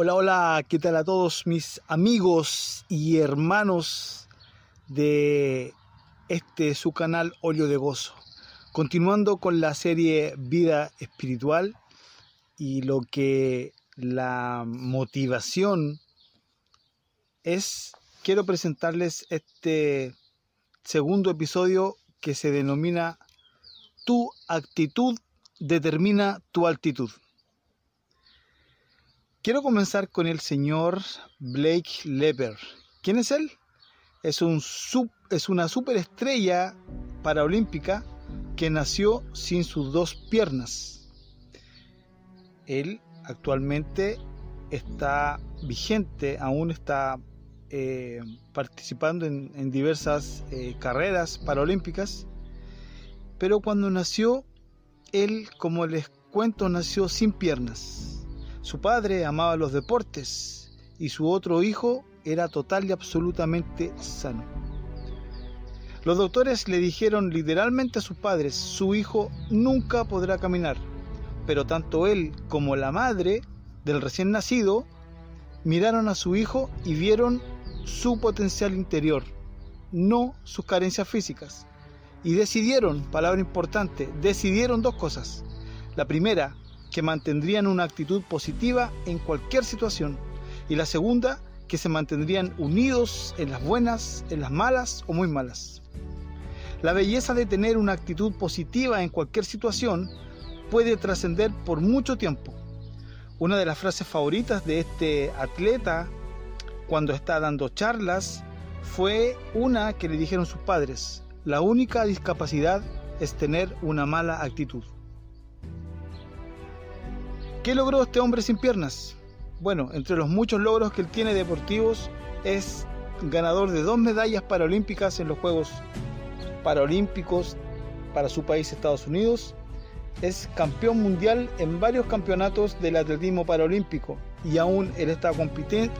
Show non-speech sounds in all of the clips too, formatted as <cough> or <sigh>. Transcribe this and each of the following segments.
Hola, hola, ¿qué tal a todos mis amigos y hermanos de este su canal Olio de Gozo? Continuando con la serie Vida Espiritual y lo que la motivación es, quiero presentarles este segundo episodio que se denomina Tu actitud determina tu altitud. Quiero comenzar con el señor Blake Leper. ¿Quién es él? Es, un es una superestrella paraolímpica que nació sin sus dos piernas. Él actualmente está vigente, aún está eh, participando en, diversas eh, carreras paraolímpicas, pero cuando nació, él, como les cuento, nació sin piernas su padre amaba los deportes y su otro hijo era total y absolutamente sano. Los doctores le dijeron literalmente a sus padres, su hijo nunca podrá caminar, pero tanto él como la madre del recién nacido miraron a su hijo y vieron su potencial interior, no sus carencias físicas. Y decidieron, palabra importante, decidieron dos cosas. La primera, que mantendrían una actitud positiva en cualquier situación. Y la segunda, que se mantendrían unidos en las buenas, en las malas o muy malas. La belleza de tener una actitud positiva en cualquier situación puede trascender por mucho tiempo. Una de las frases favoritas de este atleta cuando está dando charlas fue una que le dijeron sus padres, la única discapacidad es tener una mala actitud. ¿Qué logró este hombre sin piernas? Bueno, entre los muchos logros que él tiene deportivos, es ganador de dos medallas paralímpicas en los Juegos Paralímpicos para su país Estados Unidos. Es campeón mundial en varios campeonatos del atletismo paralímpico y aún él está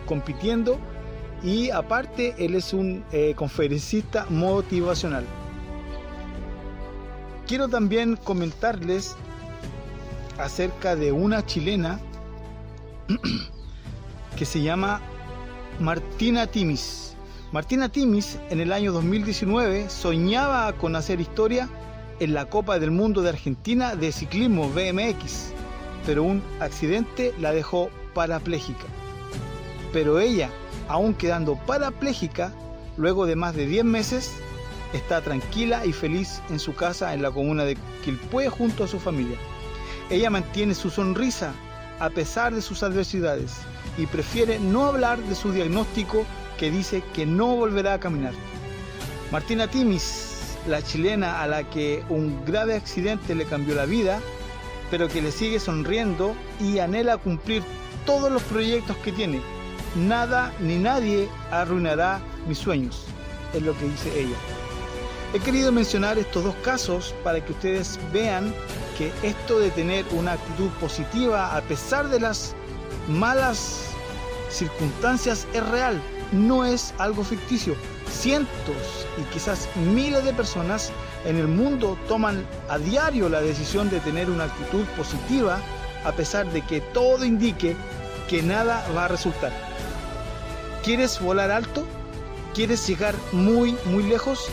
compitiendo y aparte él es un eh, conferencista motivacional. Quiero también comentarles acerca de una chilena <clears throat> que se llama Martina Timis. Martina Timis en el año 2019 soñaba con hacer historia en la Copa del Mundo de Argentina de ciclismo BMX, pero un accidente la dejó parapléjica. Pero ella, aún quedando parapléjica, luego de más de 10 meses, está tranquila y feliz en su casa en la comuna de Quilpué junto a su familia. Ella mantiene su sonrisa a pesar de sus adversidades y prefiere no hablar de su diagnóstico que dice que no volverá a caminar. Martina Timis, la chilena a la que un grave accidente le cambió la vida, pero que le sigue sonriendo y anhela cumplir todos los proyectos que tiene. Nada ni nadie arruinará mis sueños, es lo que dice ella. He querido mencionar estos dos casos para que ustedes vean que esto de tener una actitud positiva a pesar de las malas circunstancias es real, no es algo ficticio. Cientos y quizás miles de personas en el mundo toman a diario la decisión de tener una actitud positiva a pesar de que todo indique que nada va a resultar. ¿Quieres volar alto? ¿Quieres llegar muy, muy lejos?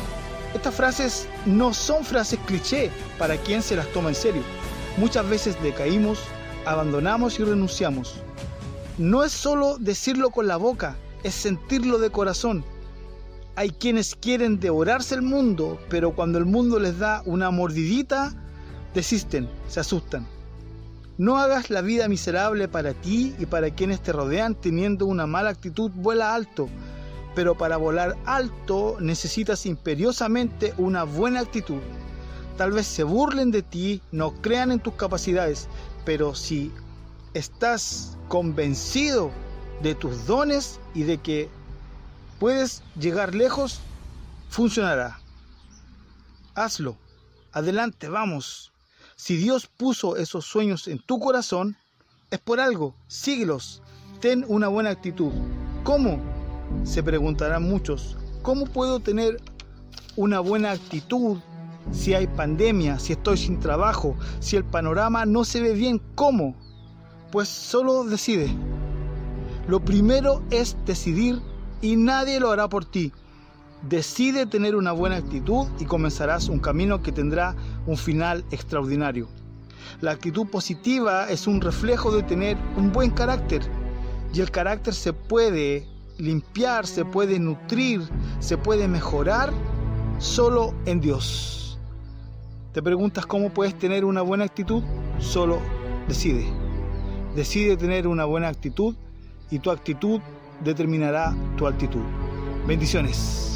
Estas frases no son frases cliché para quien se las toma en serio. Muchas veces decaímos, abandonamos y renunciamos. No es solo decirlo con la boca, es sentirlo de corazón. Hay quienes quieren devorarse el mundo, pero cuando el mundo les da una mordidita, desisten, se asustan. No hagas la vida miserable para ti y para quienes te rodean teniendo una mala actitud, vuela alto pero para volar alto necesitas imperiosamente una buena actitud. Tal vez se burlen de ti, no crean en tus capacidades, pero si estás convencido de tus dones y de que puedes llegar lejos, funcionará. Hazlo. Adelante, vamos. Si Dios puso esos sueños en tu corazón, es por algo. Síguelos. Ten una buena actitud. ¿Cómo? Se preguntarán muchos, ¿cómo puedo tener una buena actitud si hay pandemia, si estoy sin trabajo, si el panorama no se ve bien? ¿Cómo? Pues solo decide. Lo primero es decidir y nadie lo hará por ti. Decide tener una buena actitud y comenzarás un camino que tendrá un final extraordinario. La actitud positiva es un reflejo de tener un buen carácter y el carácter se puede limpiar, se puede nutrir, se puede mejorar solo en Dios. ¿Te preguntas cómo puedes tener una buena actitud? Solo decide. Decide tener una buena actitud y tu actitud determinará tu altitud. Bendiciones.